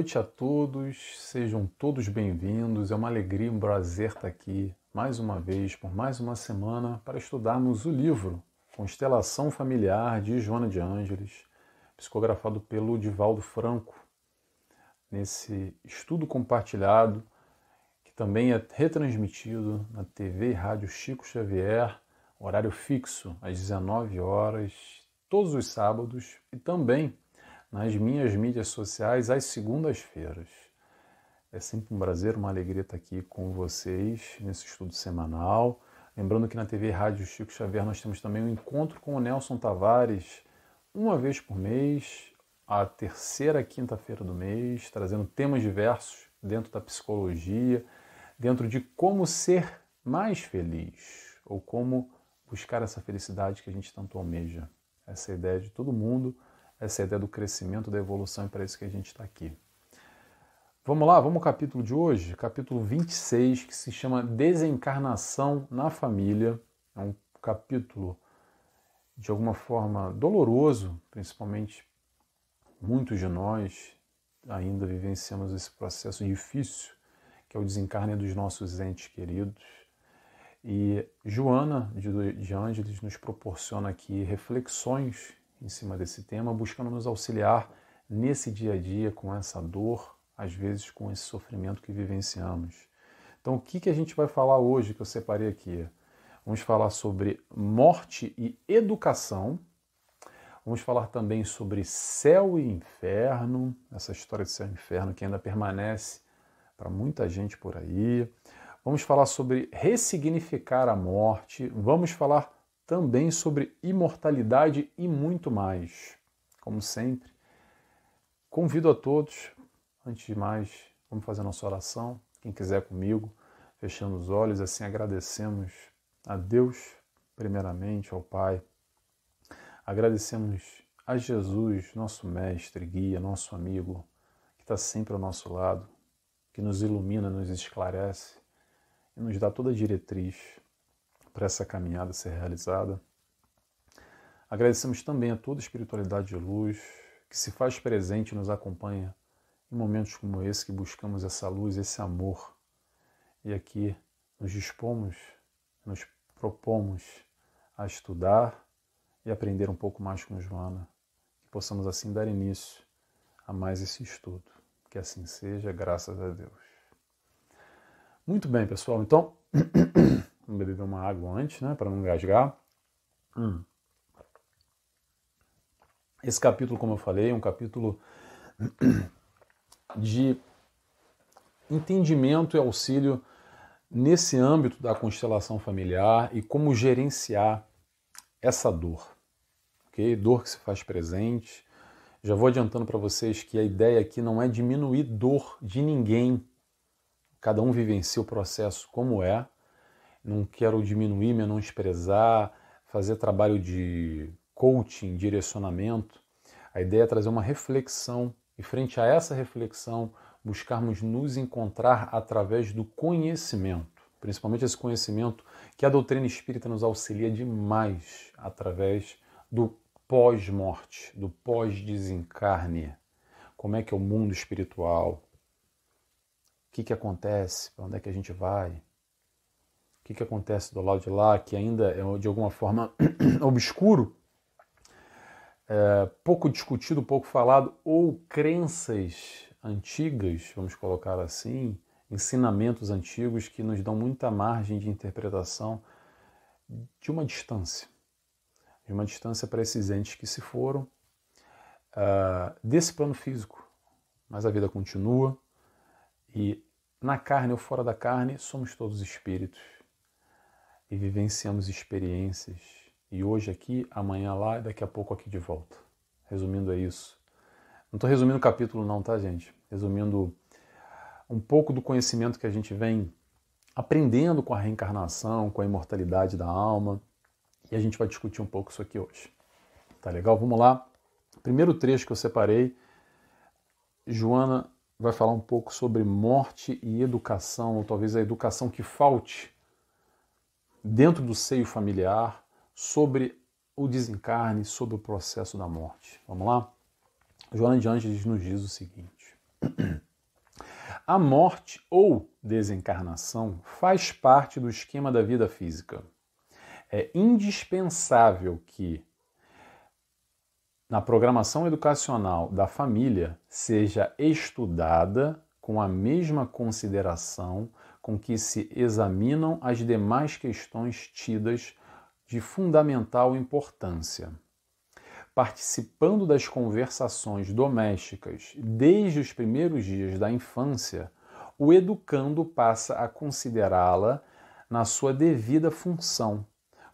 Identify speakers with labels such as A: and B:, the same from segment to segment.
A: Noite a todos, sejam todos bem-vindos. É uma alegria, um prazer estar aqui mais uma vez, por mais uma semana, para estudarmos o livro Constelação Familiar de Joana de Ângeles, psicografado pelo Divaldo Franco. Nesse estudo compartilhado, que também é retransmitido na TV e Rádio Chico Xavier, horário fixo, às 19 horas, todos os sábados, e também nas minhas mídias sociais às segundas-feiras. É sempre um prazer, uma alegria estar aqui com vocês nesse estudo semanal. Lembrando que na TV Rádio Chico Xavier nós temos também um encontro com o Nelson Tavares, uma vez por mês, a terceira quinta-feira do mês, trazendo temas diversos dentro da psicologia, dentro de como ser mais feliz ou como buscar essa felicidade que a gente tanto almeja. Essa é ideia de todo mundo essa é a ideia do crescimento, da evolução, e para isso que a gente está aqui. Vamos lá, vamos ao capítulo de hoje, capítulo 26, que se chama Desencarnação na Família. É um capítulo de alguma forma doloroso, principalmente muitos de nós ainda vivenciamos esse processo difícil, que é o desencarne dos nossos entes queridos. E Joana de, de Ângeles nos proporciona aqui reflexões em cima desse tema, buscando nos auxiliar nesse dia a dia com essa dor, às vezes com esse sofrimento que vivenciamos. Então, o que, que a gente vai falar hoje que eu separei aqui? Vamos falar sobre morte e educação. Vamos falar também sobre céu e inferno, essa história de céu e inferno que ainda permanece para muita gente por aí. Vamos falar sobre ressignificar a morte. Vamos falar também sobre imortalidade e muito mais. Como sempre, convido a todos, antes de mais, vamos fazer nossa oração. Quem quiser comigo, fechando os olhos, assim agradecemos a Deus, primeiramente, ao Pai. Agradecemos a Jesus, nosso mestre, guia, nosso amigo, que está sempre ao nosso lado, que nos ilumina, nos esclarece e nos dá toda a diretriz para essa caminhada ser realizada. Agradecemos também a toda a espiritualidade de luz que se faz presente e nos acompanha em momentos como esse que buscamos essa luz, esse amor. E aqui nos dispomos, nos propomos a estudar e aprender um pouco mais com Joana, que possamos assim dar início a mais esse estudo. Que assim seja, graças a Deus. Muito bem, pessoal. Então, beber uma água antes, né, para não engasgar. Hum. Esse capítulo, como eu falei, é um capítulo de entendimento e auxílio nesse âmbito da constelação familiar e como gerenciar essa dor. ok? Dor que se faz presente. Já vou adiantando para vocês que a ideia aqui não é diminuir dor de ninguém. Cada um vivencia o processo como é não quero diminuir, menosprezar, fazer trabalho de coaching, direcionamento. A ideia é trazer uma reflexão e, frente a essa reflexão, buscarmos nos encontrar através do conhecimento, principalmente esse conhecimento que a doutrina espírita nos auxilia demais através do pós-morte, do pós-desencarne. Como é que é o mundo espiritual? O que, que acontece? Para onde é que a gente vai? Que, que acontece do lado de lá, que ainda é de alguma forma obscuro, é, pouco discutido, pouco falado, ou crenças antigas, vamos colocar assim, ensinamentos antigos que nos dão muita margem de interpretação de uma distância, de uma distância para esses entes que se foram uh, desse plano físico. Mas a vida continua e na carne ou fora da carne somos todos espíritos e vivenciamos experiências. E hoje aqui, amanhã lá e daqui a pouco aqui de volta. Resumindo, é isso. Não estou resumindo o capítulo, não, tá, gente? Resumindo um pouco do conhecimento que a gente vem aprendendo com a reencarnação, com a imortalidade da alma. E a gente vai discutir um pouco isso aqui hoje. Tá legal? Vamos lá. Primeiro trecho que eu separei, Joana vai falar um pouco sobre morte e educação, ou talvez a educação que falte dentro do seio familiar sobre o desencarne, sobre o processo da morte. Vamos lá? Joana de Ângeles nos diz o seguinte: A morte ou desencarnação faz parte do esquema da vida física. É indispensável que na programação educacional da família seja estudada com a mesma consideração com que se examinam as demais questões tidas de fundamental importância. Participando das conversações domésticas desde os primeiros dias da infância, o educando passa a considerá-la na sua devida função,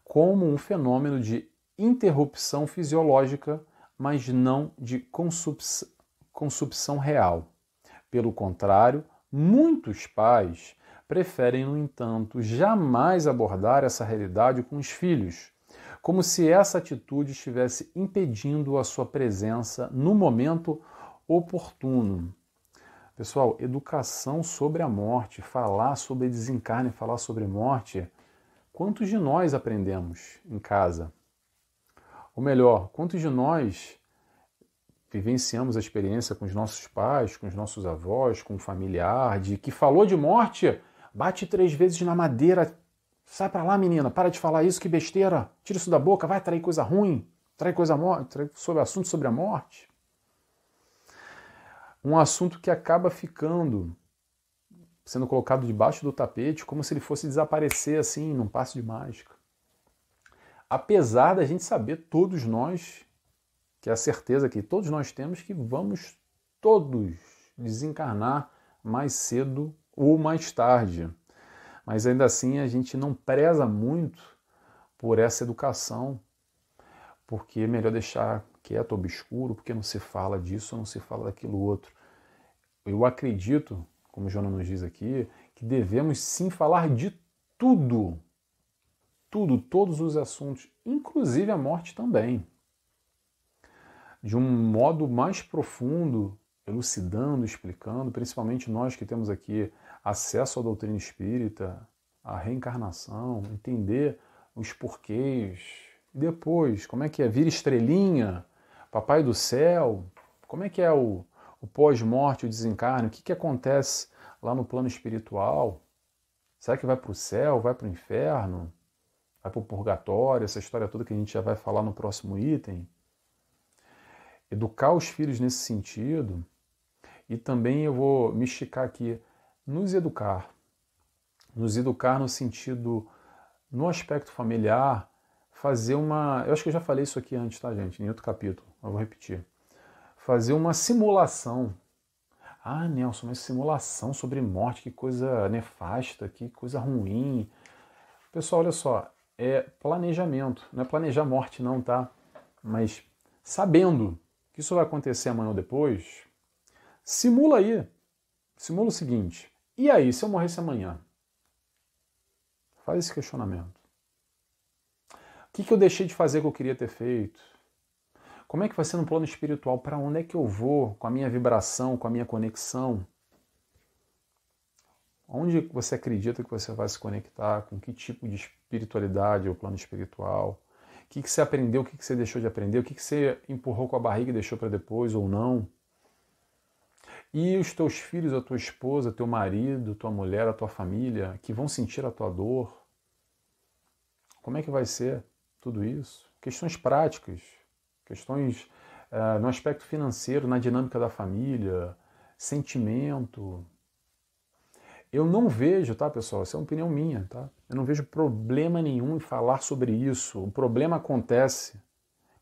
A: como um fenômeno de interrupção fisiológica, mas não de consupção real. Pelo contrário, muitos pais preferem, no entanto, jamais abordar essa realidade com os filhos, como se essa atitude estivesse impedindo a sua presença no momento oportuno. Pessoal, educação sobre a morte, falar sobre desencarne, falar sobre morte, quantos de nós aprendemos em casa? Ou melhor, quantos de nós vivenciamos a experiência com os nossos pais, com os nossos avós, com um familiar, de que falou de morte, Bate três vezes na madeira. Sai para lá, menina. Para de falar isso, que besteira. Tira isso da boca. Vai trair coisa ruim. Trair coisa morte. sobre assunto sobre a morte. Um assunto que acaba ficando sendo colocado debaixo do tapete, como se ele fosse desaparecer assim, num passo de mágica. Apesar da gente saber, todos nós, que é a certeza que todos nós temos, que vamos todos desencarnar mais cedo ou mais tarde. Mas ainda assim a gente não preza muito por essa educação, porque é melhor deixar quieto, obscuro, porque não se fala disso, não se fala daquilo outro. Eu acredito, como o Jonas nos diz aqui, que devemos sim falar de tudo. Tudo, todos os assuntos, inclusive a morte também. De um modo mais profundo, elucidando, explicando, principalmente nós que temos aqui acesso à doutrina espírita, à reencarnação, entender os porquês. E depois, como é que é? Vira estrelinha, papai do céu, como é que é o, o pós-morte, o desencarne, o que, que acontece lá no plano espiritual? Será que vai para o céu, vai para o inferno, vai para o purgatório, essa história toda que a gente já vai falar no próximo item? Educar os filhos nesse sentido. E também eu vou me esticar aqui nos educar. Nos educar no sentido, no aspecto familiar, fazer uma. Eu acho que eu já falei isso aqui antes, tá, gente? Em outro capítulo, eu vou repetir. Fazer uma simulação. Ah, Nelson, mas simulação sobre morte, que coisa nefasta, que coisa ruim. Pessoal, olha só, é planejamento. Não é planejar morte, não, tá? Mas sabendo que isso vai acontecer amanhã ou depois, simula aí. Simula o seguinte: e aí, se eu morresse amanhã? Faz esse questionamento. O que, que eu deixei de fazer que eu queria ter feito? Como é que vai ser no plano espiritual? Para onde é que eu vou com a minha vibração, com a minha conexão? Onde você acredita que você vai se conectar? Com que tipo de espiritualidade é o plano espiritual? O que, que você aprendeu? O que, que você deixou de aprender? O que, que você empurrou com a barriga e deixou para depois ou não? E os teus filhos, a tua esposa, teu marido, tua mulher, a tua família, que vão sentir a tua dor. Como é que vai ser tudo isso? Questões práticas, questões uh, no aspecto financeiro, na dinâmica da família, sentimento. Eu não vejo, tá, pessoal? Essa é uma opinião minha, tá? Eu não vejo problema nenhum em falar sobre isso. O problema acontece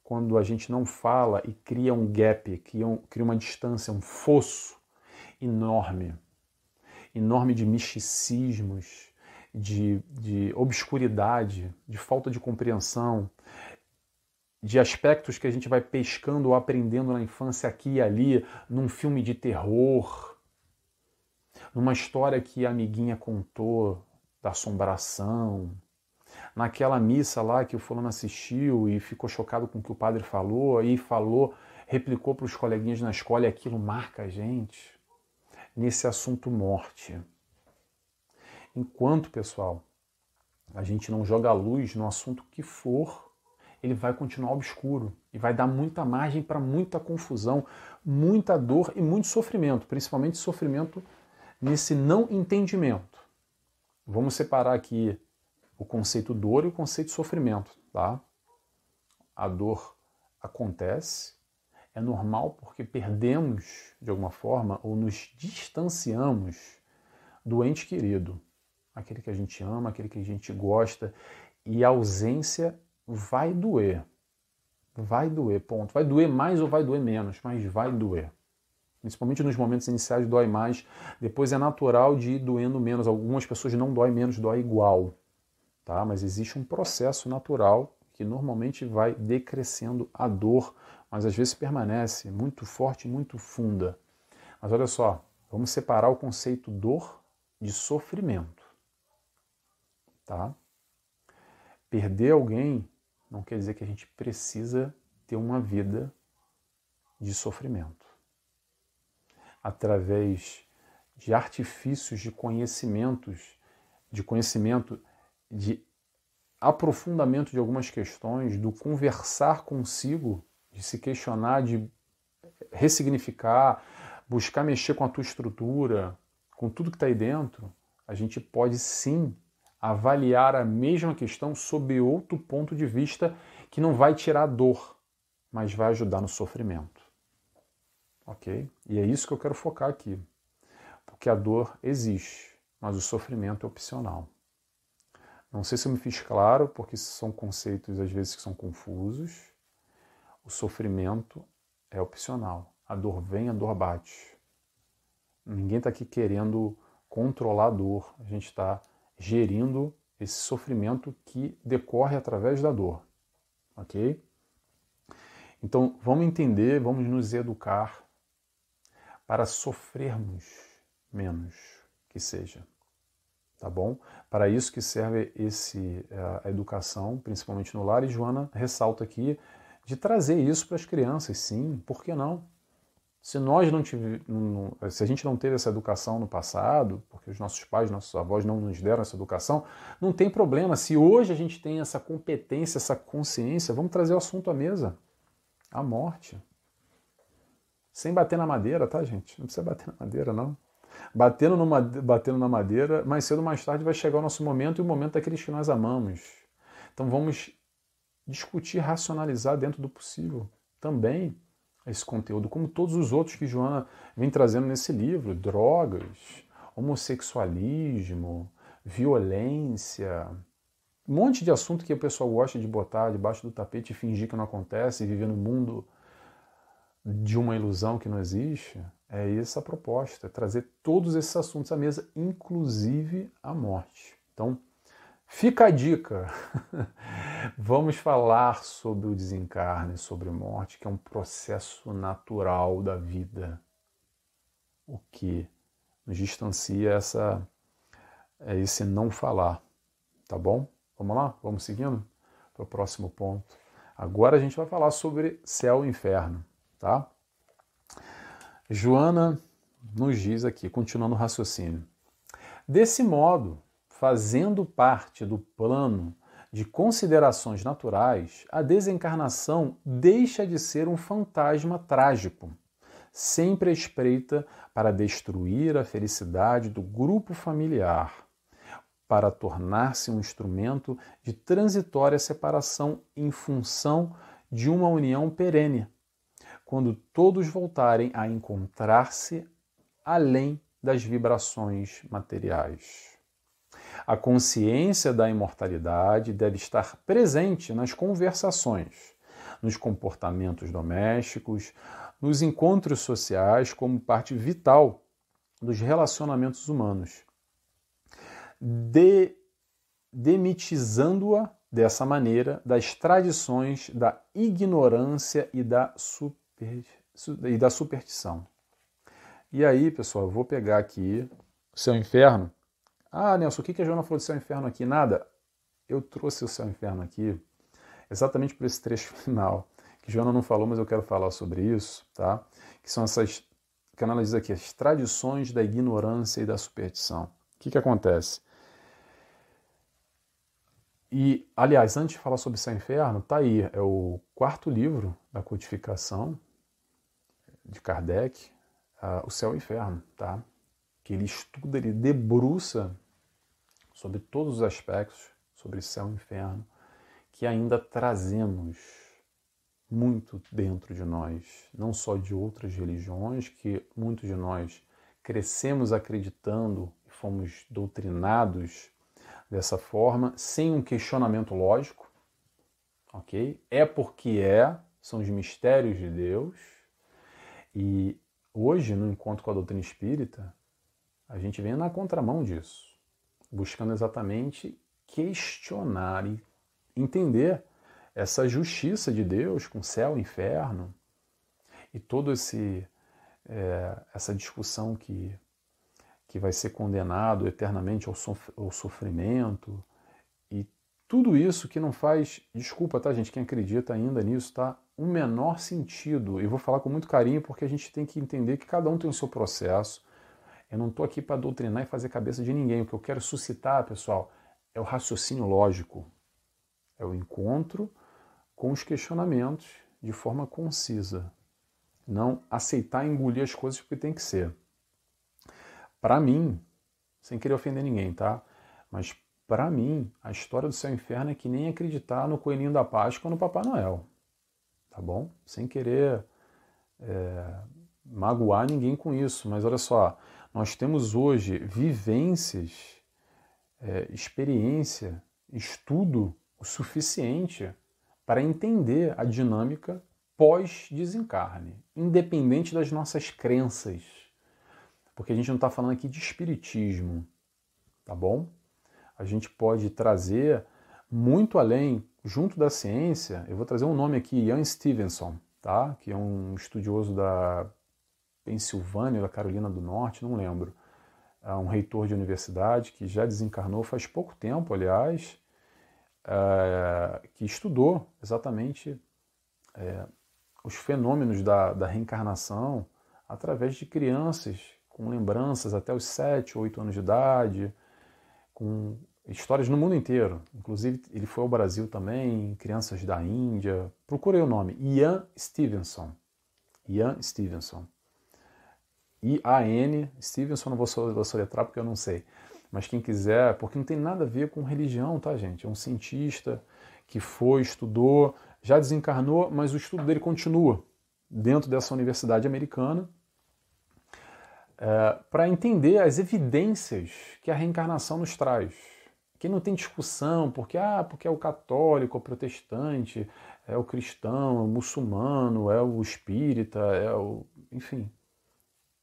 A: quando a gente não fala e cria um gap, cria, um, cria uma distância, um fosso enorme enorme de misticismos, de, de obscuridade, de falta de compreensão, de aspectos que a gente vai pescando ou aprendendo na infância aqui e ali, num filme de terror, numa história que a amiguinha contou da assombração, naquela missa lá que o fulano assistiu e ficou chocado com o que o padre falou, aí falou, replicou para os coleguinhas na escola e aquilo marca a gente nesse assunto morte. Enquanto, pessoal, a gente não joga a luz no assunto que for, ele vai continuar obscuro. E vai dar muita margem para muita confusão, muita dor e muito sofrimento, principalmente sofrimento nesse não entendimento. Vamos separar aqui o conceito dor e o conceito sofrimento, tá? A dor acontece, é normal porque perdemos de alguma forma ou nos distanciamos do ente querido, aquele que a gente ama, aquele que a gente gosta, e a ausência vai doer. Vai doer, ponto. Vai doer mais ou vai doer menos, mas vai doer. Principalmente nos momentos iniciais dói mais, depois é natural de ir doendo menos. Algumas pessoas não dói menos, dói igual. Tá? Mas existe um processo natural que normalmente vai decrescendo a dor, mas às vezes permanece muito forte, muito funda. Mas olha só, vamos separar o conceito dor de sofrimento. Tá? Perder alguém não quer dizer que a gente precisa ter uma vida de sofrimento através de artifícios de conhecimentos, de conhecimento, de aprofundamento de algumas questões, do conversar consigo, de se questionar, de ressignificar, buscar mexer com a tua estrutura, com tudo que está aí dentro, a gente pode sim avaliar a mesma questão sob outro ponto de vista que não vai tirar a dor, mas vai ajudar no sofrimento ok? E é isso que eu quero focar aqui, porque a dor existe, mas o sofrimento é opcional. Não sei se eu me fiz claro, porque são conceitos às vezes que são confusos. O sofrimento é opcional. A dor vem, a dor bate. Ninguém está aqui querendo controlar a dor. A gente está gerindo esse sofrimento que decorre através da dor. Ok? Então vamos entender, vamos nos educar para sofrermos menos que seja. Tá bom? Para isso que serve esse, eh, a educação, principalmente no lar, e Joana ressalta aqui de trazer isso para as crianças, sim, por que não? Se nós não tive, se a gente não teve essa educação no passado, porque os nossos pais, nossos avós não nos deram essa educação, não tem problema. Se hoje a gente tem essa competência, essa consciência, vamos trazer o assunto à mesa. A morte. Sem bater na madeira, tá, gente? Não precisa bater na madeira, não. Batendo, numa, batendo na madeira, mais cedo ou mais tarde vai chegar o nosso momento e o momento daqueles que nós amamos. Então vamos discutir, racionalizar dentro do possível também esse conteúdo, como todos os outros que Joana vem trazendo nesse livro: drogas, homossexualismo, violência, um monte de assunto que o pessoal gosta de botar debaixo do tapete e fingir que não acontece e viver no mundo de uma ilusão que não existe, é essa a proposta, é trazer todos esses assuntos à mesa, inclusive a morte. Então, fica a dica. Vamos falar sobre o desencarne, sobre morte, que é um processo natural da vida. O que nos distancia essa é esse não falar, tá bom? Vamos lá? Vamos seguindo para o próximo ponto. Agora a gente vai falar sobre céu e inferno tá? Joana nos diz aqui, continuando o raciocínio. Desse modo, fazendo parte do plano de considerações naturais, a desencarnação deixa de ser um fantasma trágico, sempre espreita para destruir a felicidade do grupo familiar, para tornar-se um instrumento de transitória separação em função de uma união perene, quando todos voltarem a encontrar-se além das vibrações materiais. A consciência da imortalidade deve estar presente nas conversações, nos comportamentos domésticos, nos encontros sociais como parte vital dos relacionamentos humanos, de, demitizando-a dessa maneira das tradições da ignorância e da superstição e da superstição. E aí, pessoal, eu vou pegar aqui o e inferno. Ah, Nelson, o que a Joana falou céu e inferno aqui? Nada. Eu trouxe o e inferno aqui exatamente por esse trecho final, que Joana não falou, mas eu quero falar sobre isso, tá? Que são essas, que ela diz aqui, as tradições da ignorância e da superstição. O que, que acontece? E, aliás, antes de falar sobre e inferno, tá aí, é o quarto livro da codificação de Kardec, uh, o céu e o inferno, tá? Que ele estuda, ele debruça sobre todos os aspectos sobre céu e inferno que ainda trazemos muito dentro de nós, não só de outras religiões, que muitos de nós crescemos acreditando e fomos doutrinados dessa forma, sem um questionamento lógico, ok? É porque é, são os mistérios de Deus. E hoje, no encontro com a doutrina espírita, a gente vem na contramão disso, buscando exatamente questionar e entender essa justiça de Deus com céu e inferno e todo esse é, essa discussão que que vai ser condenado eternamente ao, sof ao sofrimento e tudo isso que não faz, desculpa, tá, gente, quem acredita ainda nisso, tá? Um menor sentido. E vou falar com muito carinho porque a gente tem que entender que cada um tem o seu processo. Eu não estou aqui para doutrinar e fazer cabeça de ninguém. O que eu quero suscitar, pessoal, é o raciocínio lógico. É o encontro com os questionamentos de forma concisa. Não aceitar engolir as coisas porque tem que ser. Para mim, sem querer ofender ninguém, tá? Mas para mim, a história do céu e inferno é que nem acreditar no coelhinho da Páscoa ou no Papai Noel. Tá bom? Sem querer é, magoar ninguém com isso. Mas olha só, nós temos hoje vivências, é, experiência, estudo o suficiente para entender a dinâmica pós-desencarne, independente das nossas crenças porque a gente não está falando aqui de espiritismo, tá bom? A gente pode trazer muito além, junto da ciência, eu vou trazer um nome aqui, Ian Stevenson, tá? que é um estudioso da Pensilvânia, da Carolina do Norte, não lembro. É um reitor de universidade que já desencarnou faz pouco tempo, aliás, é, que estudou exatamente é, os fenômenos da, da reencarnação através de crianças com lembranças até os 7, 8 anos de idade, com histórias no mundo inteiro. Inclusive, ele foi ao Brasil também, crianças da Índia. Procurei o nome, Ian Stevenson. Ian Stevenson. I-A-N, Stevenson, não vou soletrar porque eu não sei. Mas quem quiser, porque não tem nada a ver com religião, tá, gente? É um cientista que foi, estudou, já desencarnou, mas o estudo dele continua dentro dessa universidade americana é, para entender as evidências que a reencarnação nos traz. Que não tem discussão, porque, ah, porque é o católico, é o protestante, é o cristão, é o muçulmano, é o espírita, é o. enfim.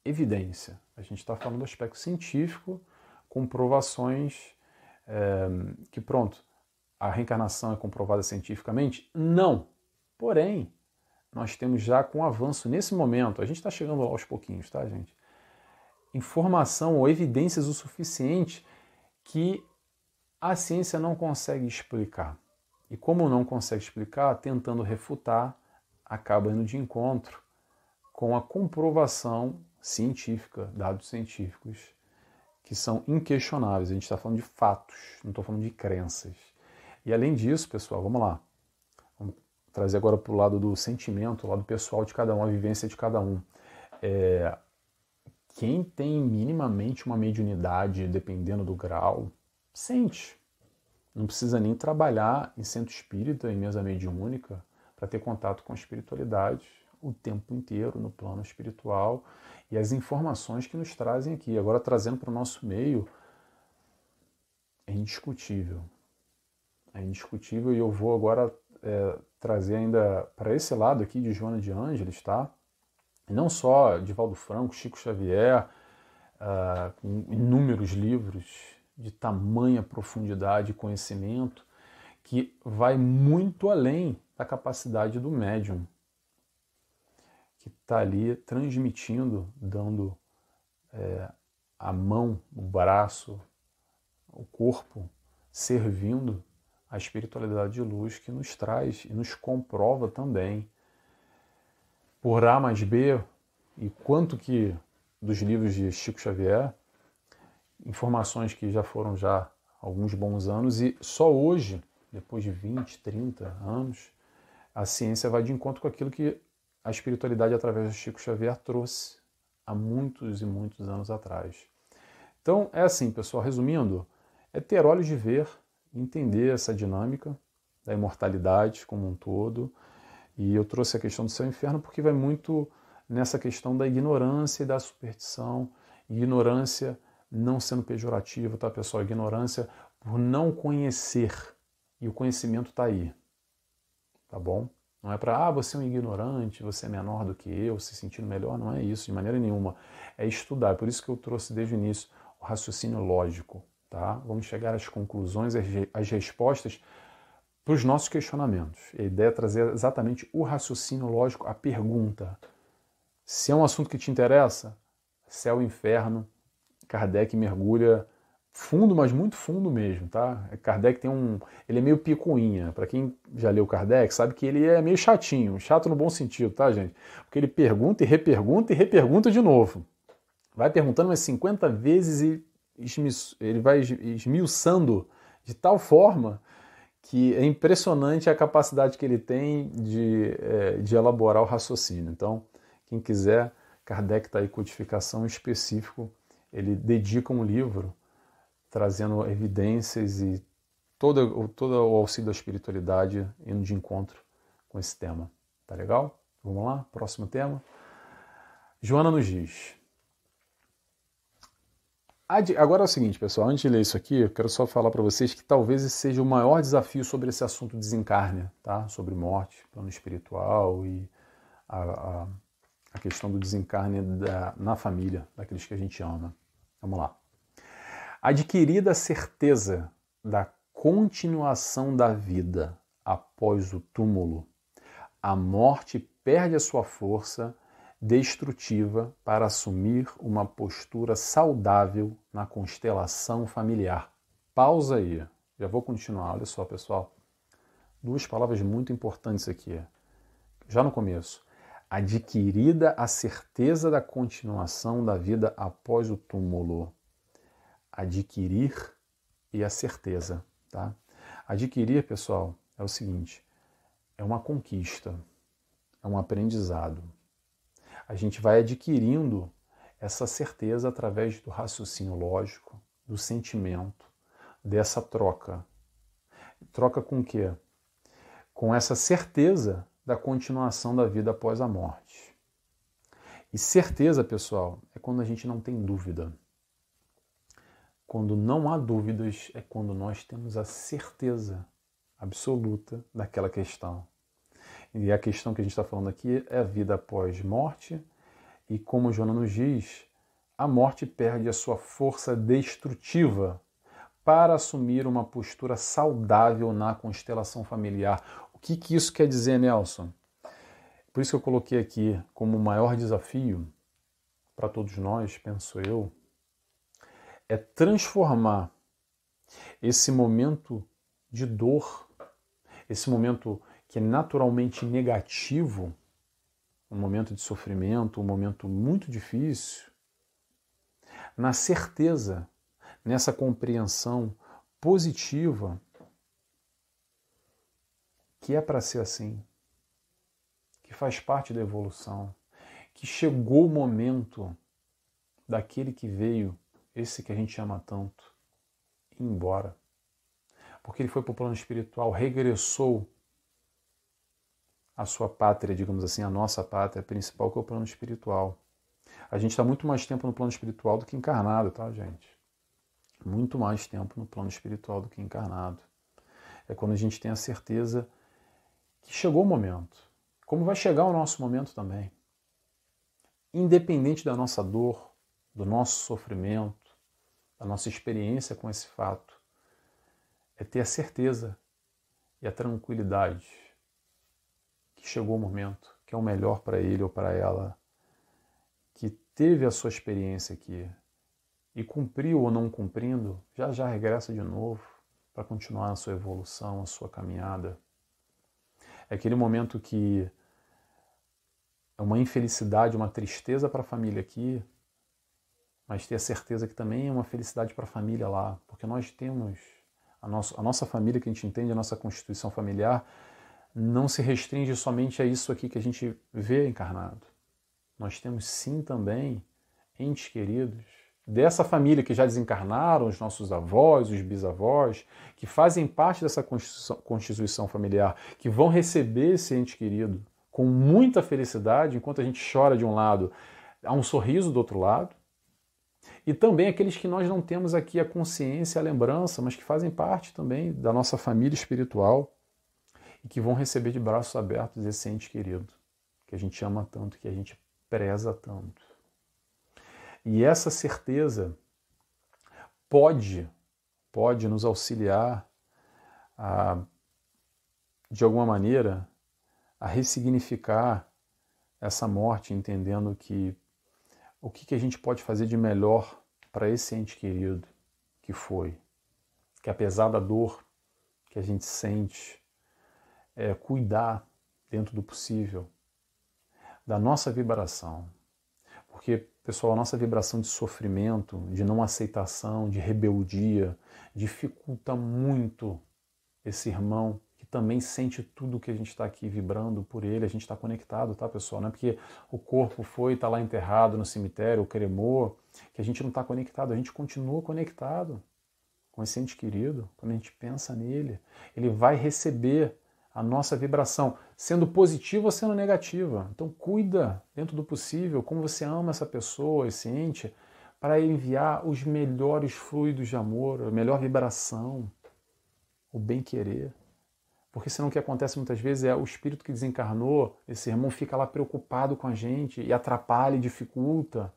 A: Evidência. A gente está falando do aspecto científico, comprovações é, que, pronto, a reencarnação é comprovada cientificamente? Não. Porém, nós temos já com avanço nesse momento, a gente está chegando aos pouquinhos, tá, gente? informação ou evidências o suficiente que a ciência não consegue explicar. E como não consegue explicar, tentando refutar, acaba indo de encontro com a comprovação científica, dados científicos, que são inquestionáveis. A gente está falando de fatos, não estou falando de crenças. E além disso, pessoal, vamos lá. Vamos trazer agora para o lado do sentimento, o lado pessoal de cada um, a vivência de cada um. É, quem tem minimamente uma mediunidade, dependendo do grau, sente. Não precisa nem trabalhar em centro espírita, em mesa mediúnica, para ter contato com a espiritualidade o tempo inteiro no plano espiritual e as informações que nos trazem aqui. Agora, trazendo para o nosso meio, é indiscutível. É indiscutível e eu vou agora é, trazer ainda para esse lado aqui de Joana de Ângeles, tá? não só Divaldo Franco, Chico Xavier, uh, inúmeros livros de tamanha profundidade e conhecimento, que vai muito além da capacidade do médium, que está ali transmitindo, dando é, a mão, o braço, o corpo, servindo a espiritualidade de luz que nos traz e nos comprova também por A mais B e quanto que dos livros de Chico Xavier, informações que já foram já alguns bons anos e só hoje depois de 20, 30 anos, a ciência vai de encontro com aquilo que a espiritualidade, através do Chico Xavier, trouxe há muitos e muitos anos atrás. Então, é assim, pessoal, resumindo, é ter olhos de ver, entender essa dinâmica da imortalidade como um todo. E eu trouxe a questão do céu e inferno porque vai muito nessa questão da ignorância e da superstição. Ignorância não sendo pejorativo, tá, pessoal? Ignorância por não conhecer. E o conhecimento está aí. Tá bom? Não é para, ah, você é um ignorante, você é menor do que eu, se sentindo melhor. Não é isso, de maneira nenhuma. É estudar. Por isso que eu trouxe desde o início o raciocínio lógico. Tá? Vamos chegar às conclusões, às respostas para os nossos questionamentos. A ideia é trazer exatamente o raciocínio lógico, a pergunta. Se é um assunto que te interessa, céu inferno, Kardec mergulha fundo, mas muito fundo mesmo, tá? Kardec tem um, ele é meio picuinha. Para quem já leu Kardec, sabe que ele é meio chatinho, chato no bom sentido, tá, gente? Porque ele pergunta e repergunta e repergunta de novo. Vai perguntando umas 50 vezes e ele vai esmiuçando de tal forma que é impressionante a capacidade que ele tem de, é, de elaborar o raciocínio. Então, quem quiser, Kardec está aí codificação específico, ele dedica um livro trazendo evidências e todo, todo o auxílio da espiritualidade indo de encontro com esse tema. Tá legal? Vamos lá? Próximo tema. Joana nos diz. Agora é o seguinte, pessoal, antes de ler isso aqui, eu quero só falar para vocês que talvez esse seja o maior desafio sobre esse assunto desencarne, tá? Sobre morte, plano espiritual e a, a, a questão do desencarne da, na família, daqueles que a gente ama. Vamos lá. Adquirida a certeza da continuação da vida após o túmulo, a morte perde a sua força destrutiva para assumir uma postura saudável na constelação familiar. Pausa aí, já vou continuar. Olha só, pessoal. Duas palavras muito importantes aqui. Já no começo. Adquirida a certeza da continuação da vida após o túmulo. Adquirir e a certeza, tá? Adquirir, pessoal, é o seguinte: é uma conquista, é um aprendizado a gente vai adquirindo essa certeza através do raciocínio lógico, do sentimento, dessa troca. Troca com o quê? Com essa certeza da continuação da vida após a morte. E certeza, pessoal, é quando a gente não tem dúvida. Quando não há dúvidas, é quando nós temos a certeza absoluta daquela questão. E a questão que a gente está falando aqui é a vida após morte, e como Joana nos diz, a morte perde a sua força destrutiva para assumir uma postura saudável na constelação familiar. Que, que isso quer dizer, Nelson? Por isso que eu coloquei aqui como o maior desafio para todos nós, penso eu, é transformar esse momento de dor, esse momento que é naturalmente negativo, um momento de sofrimento, um momento muito difícil, na certeza, nessa compreensão positiva que é para ser assim, que faz parte da evolução, que chegou o momento daquele que veio, esse que a gente ama tanto, ir embora. Porque ele foi para o plano espiritual, regressou a sua pátria, digamos assim, a nossa pátria principal, que é o plano espiritual. A gente está muito mais tempo no plano espiritual do que encarnado, tá, gente? Muito mais tempo no plano espiritual do que encarnado. É quando a gente tem a certeza que chegou o momento. Como vai chegar o nosso momento também. Independente da nossa dor, do nosso sofrimento, da nossa experiência com esse fato, é ter a certeza e a tranquilidade que chegou o momento, que é o melhor para ele ou para ela, que teve a sua experiência aqui e cumpriu ou não cumprindo, já já regressa de novo para continuar a sua evolução, a sua caminhada. É aquele momento que é uma infelicidade, uma tristeza para a família aqui, mas ter a certeza que também é uma felicidade para a família lá, porque nós temos a, nosso, a nossa família que a gente entende, a nossa constituição familiar, não se restringe somente a isso aqui que a gente vê encarnado. Nós temos sim também entes queridos dessa família que já desencarnaram, os nossos avós, os bisavós, que fazem parte dessa constituição, familiar, que vão receber esse ente querido com muita felicidade, enquanto a gente chora de um lado, há um sorriso do outro lado. E também aqueles que nós não temos aqui a consciência, a lembrança, mas que fazem parte também da nossa família espiritual e que vão receber de braços abertos esse ente querido, que a gente ama tanto, que a gente preza tanto. E essa certeza pode, pode nos auxiliar a, de alguma maneira, a ressignificar essa morte, entendendo que o que, que a gente pode fazer de melhor para esse ente querido que foi, que apesar da dor que a gente sente, é, cuidar dentro do possível da nossa vibração. Porque, pessoal, a nossa vibração de sofrimento, de não aceitação, de rebeldia, dificulta muito esse irmão que também sente tudo que a gente está aqui vibrando por ele. A gente está conectado, tá, pessoal? Não é porque o corpo foi, está lá enterrado no cemitério, cremou, que a gente não está conectado. A gente continua conectado com esse ente querido. Quando a gente pensa nele, ele vai receber a nossa vibração, sendo positiva ou sendo negativa. Então cuida dentro do possível como você ama essa pessoa, esse ente, para enviar os melhores fluidos de amor, a melhor vibração, o bem querer. Porque senão o que acontece muitas vezes é o espírito que desencarnou, esse irmão fica lá preocupado com a gente e atrapalha e dificulta,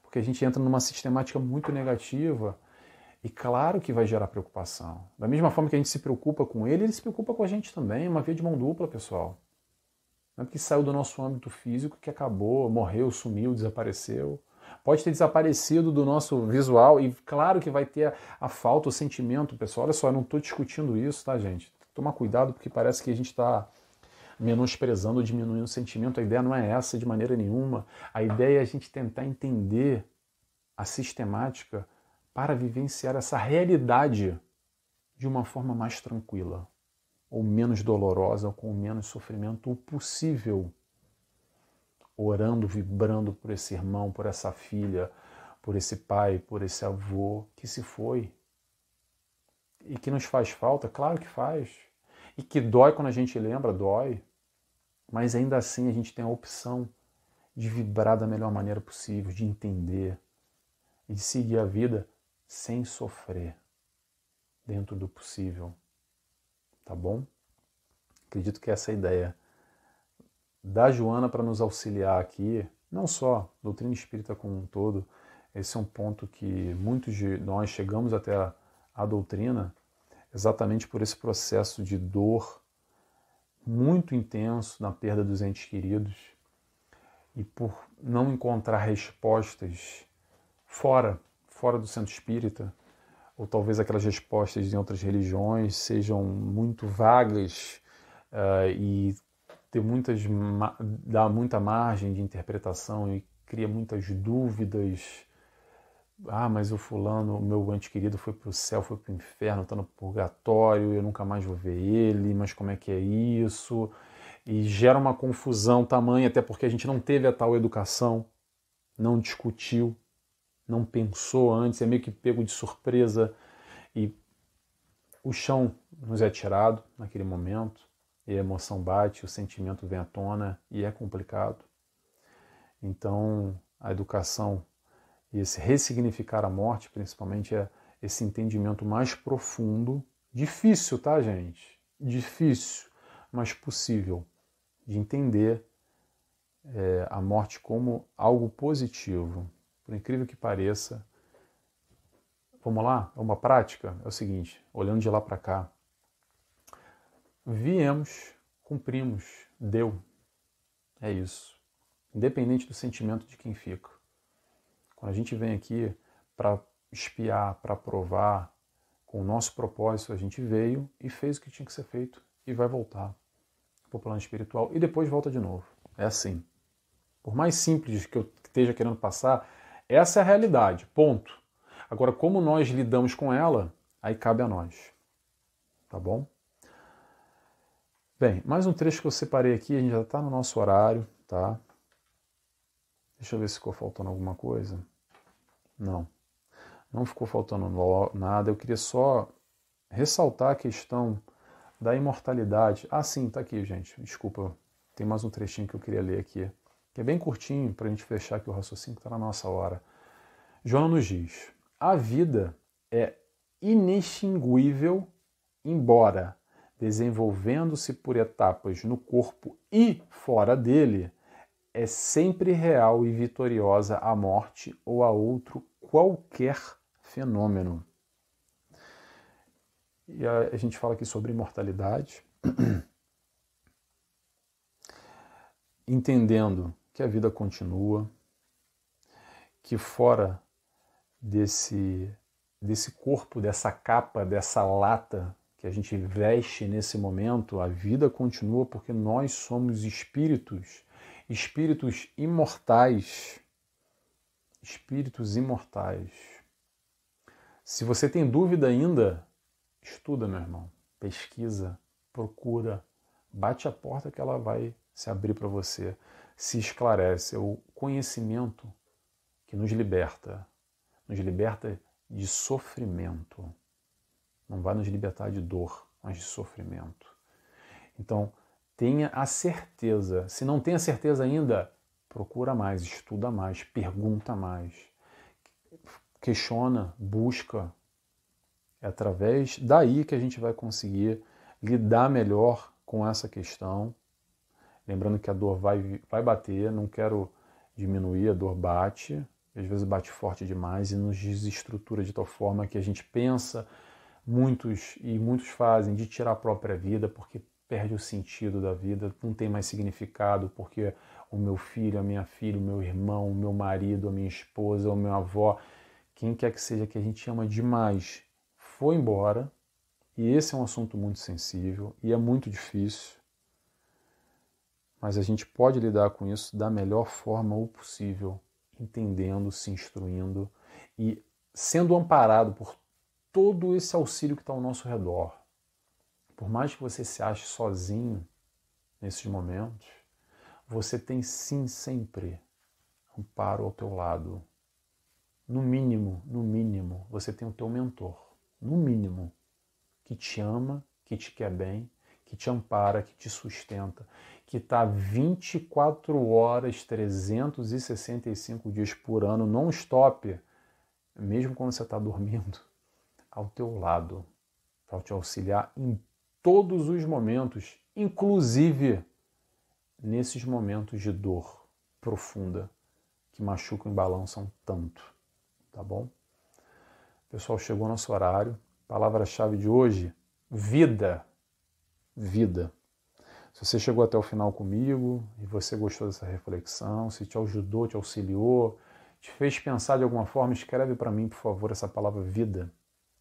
A: porque a gente entra numa sistemática muito negativa e claro que vai gerar preocupação. Da mesma forma que a gente se preocupa com ele, ele se preocupa com a gente também. É uma via de mão dupla, pessoal. Não é porque saiu do nosso âmbito físico que acabou, morreu, sumiu, desapareceu. Pode ter desaparecido do nosso visual e claro que vai ter a, a falta, o sentimento, pessoal. Olha só, eu não estou discutindo isso, tá, gente? Tomar cuidado porque parece que a gente está menosprezando ou diminuindo o sentimento. A ideia não é essa de maneira nenhuma. A ideia é a gente tentar entender a sistemática para vivenciar essa realidade de uma forma mais tranquila, ou menos dolorosa, ou com menos sofrimento o possível. Orando, vibrando por esse irmão, por essa filha, por esse pai, por esse avô que se foi. E que nos faz falta, claro que faz. E que dói quando a gente lembra, dói. Mas ainda assim a gente tem a opção de vibrar da melhor maneira possível, de entender e de seguir a vida sem sofrer, dentro do possível. Tá bom? Acredito que essa é ideia da Joana para nos auxiliar aqui, não só doutrina espírita como um todo. Esse é um ponto que muitos de nós chegamos até a, a doutrina exatamente por esse processo de dor muito intenso na perda dos entes queridos e por não encontrar respostas fora fora do centro espírita, ou talvez aquelas respostas em outras religiões sejam muito vagas uh, e ter muitas, dá muita margem de interpretação e cria muitas dúvidas. Ah, mas o fulano, o meu ante querido, foi para o céu, foi para o inferno, está no purgatório, eu nunca mais vou ver ele, mas como é que é isso? E gera uma confusão tamanha, até porque a gente não teve a tal educação, não discutiu não pensou antes, é meio que pego de surpresa e o chão nos é tirado naquele momento, e a emoção bate, o sentimento vem à tona e é complicado. Então, a educação e esse ressignificar a morte, principalmente, é esse entendimento mais profundo, difícil, tá, gente? Difícil, mas possível de entender é, a morte como algo positivo, por incrível que pareça, vamos lá, é uma prática, é o seguinte, olhando de lá para cá, viemos, cumprimos, deu, é isso, independente do sentimento de quem fica. Quando a gente vem aqui para espiar, para provar, com o nosso propósito, a gente veio e fez o que tinha que ser feito e vai voltar para o plano espiritual e depois volta de novo. É assim. Por mais simples que eu esteja querendo passar, essa é a realidade, ponto. Agora, como nós lidamos com ela, aí cabe a nós. tá bom? Bem, mais um trecho que eu separei aqui, a gente já está no nosso horário, tá? Deixa eu ver se ficou faltando alguma coisa. Não, não ficou faltando nada. Eu queria só ressaltar a questão da imortalidade. Ah, sim, tá aqui, gente. Desculpa, tem mais um trechinho que eu queria ler aqui, que é bem curtinho para a gente fechar aqui o raciocínio que está na nossa hora. João nos diz: a vida é inextinguível, embora desenvolvendo-se por etapas no corpo e fora dele, é sempre real e vitoriosa a morte ou a outro qualquer fenômeno. E a, a gente fala aqui sobre imortalidade, entendendo que a vida continua, que fora desse, desse corpo, dessa capa, dessa lata que a gente veste nesse momento, a vida continua porque nós somos espíritos, espíritos imortais. Espíritos imortais. Se você tem dúvida ainda, estuda, meu irmão, pesquisa, procura, bate a porta que ela vai se abrir para você, se esclarece. É o conhecimento que nos liberta, nos liberta de sofrimento. Não vai nos libertar de dor, mas de sofrimento. Então, tenha a certeza. Se não tem a certeza ainda, procura mais, estuda mais, pergunta mais, questiona, busca. É através daí que a gente vai conseguir lidar melhor com essa questão. Lembrando que a dor vai, vai bater, não quero diminuir, a dor bate, às vezes bate forte demais e nos desestrutura de tal forma que a gente pensa, muitos e muitos fazem, de tirar a própria vida porque perde o sentido da vida, não tem mais significado porque o meu filho, a minha filha, o meu irmão, o meu marido, a minha esposa, a minha avó, quem quer que seja que a gente ama demais, foi embora. E esse é um assunto muito sensível e é muito difícil. Mas a gente pode lidar com isso da melhor forma possível, entendendo, se instruindo e sendo amparado por todo esse auxílio que está ao nosso redor. Por mais que você se ache sozinho nesses momentos, você tem sim sempre amparo ao teu lado. No mínimo, no mínimo, você tem o teu mentor, no mínimo, que te ama, que te quer bem, que te ampara, que te sustenta, que está 24 horas, 365 dias por ano, não stop, mesmo quando você está dormindo, ao teu lado, para te auxiliar em todos os momentos, inclusive nesses momentos de dor profunda que machucam e balançam tanto, tá bom? Pessoal, chegou nosso horário. Palavra-chave de hoje: vida. Vida. Se você chegou até o final comigo e você gostou dessa reflexão, se te ajudou, te auxiliou, te fez pensar de alguma forma, escreve para mim, por favor, essa palavra vida.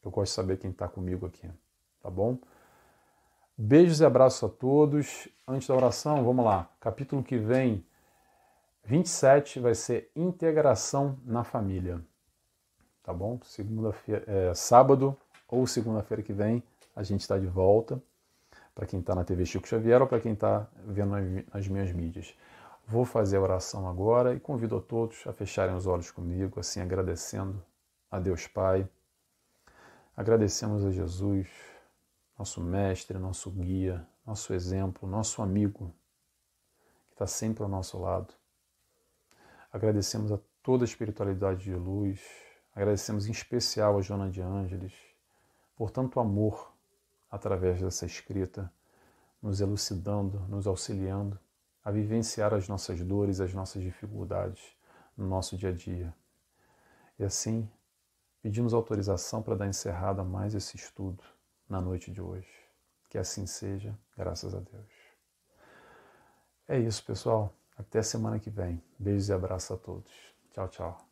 A: Eu gosto de saber quem está comigo aqui, tá bom? Beijos e abraços a todos. Antes da oração, vamos lá. Capítulo que vem, 27, vai ser integração na família. Tá bom? Segunda-feira, é, sábado ou segunda-feira que vem, a gente está de volta. Para quem está na TV Chico Xavier ou para quem está vendo nas minhas mídias. Vou fazer a oração agora e convido a todos a fecharem os olhos comigo, assim agradecendo a Deus Pai Agradecemos a Jesus, nosso mestre, nosso guia, nosso exemplo, nosso amigo, que está sempre ao nosso lado. Agradecemos a toda a espiritualidade de luz, agradecemos em especial a Joana de Ângeles por tanto amor através dessa escrita, nos elucidando, nos auxiliando a vivenciar as nossas dores, as nossas dificuldades no nosso dia a dia. E assim, Pedimos autorização para dar encerrada mais esse estudo na noite de hoje. Que assim seja, graças a Deus. É isso, pessoal. Até semana que vem. Beijos e abraços a todos. Tchau, tchau.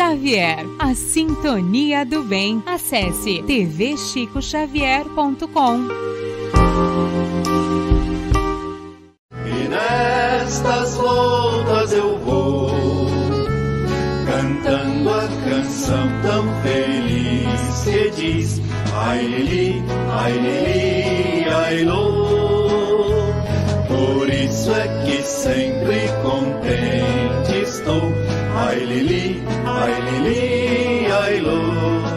B: Xavier, a sintonia do bem. Acesse tvchicoxavier.com.
C: E nestas voltas eu vou cantando a canção tão feliz que diz Ai Lili, ai Lili, ai Lô. Por isso é que sempre contente estou. Ai Lili,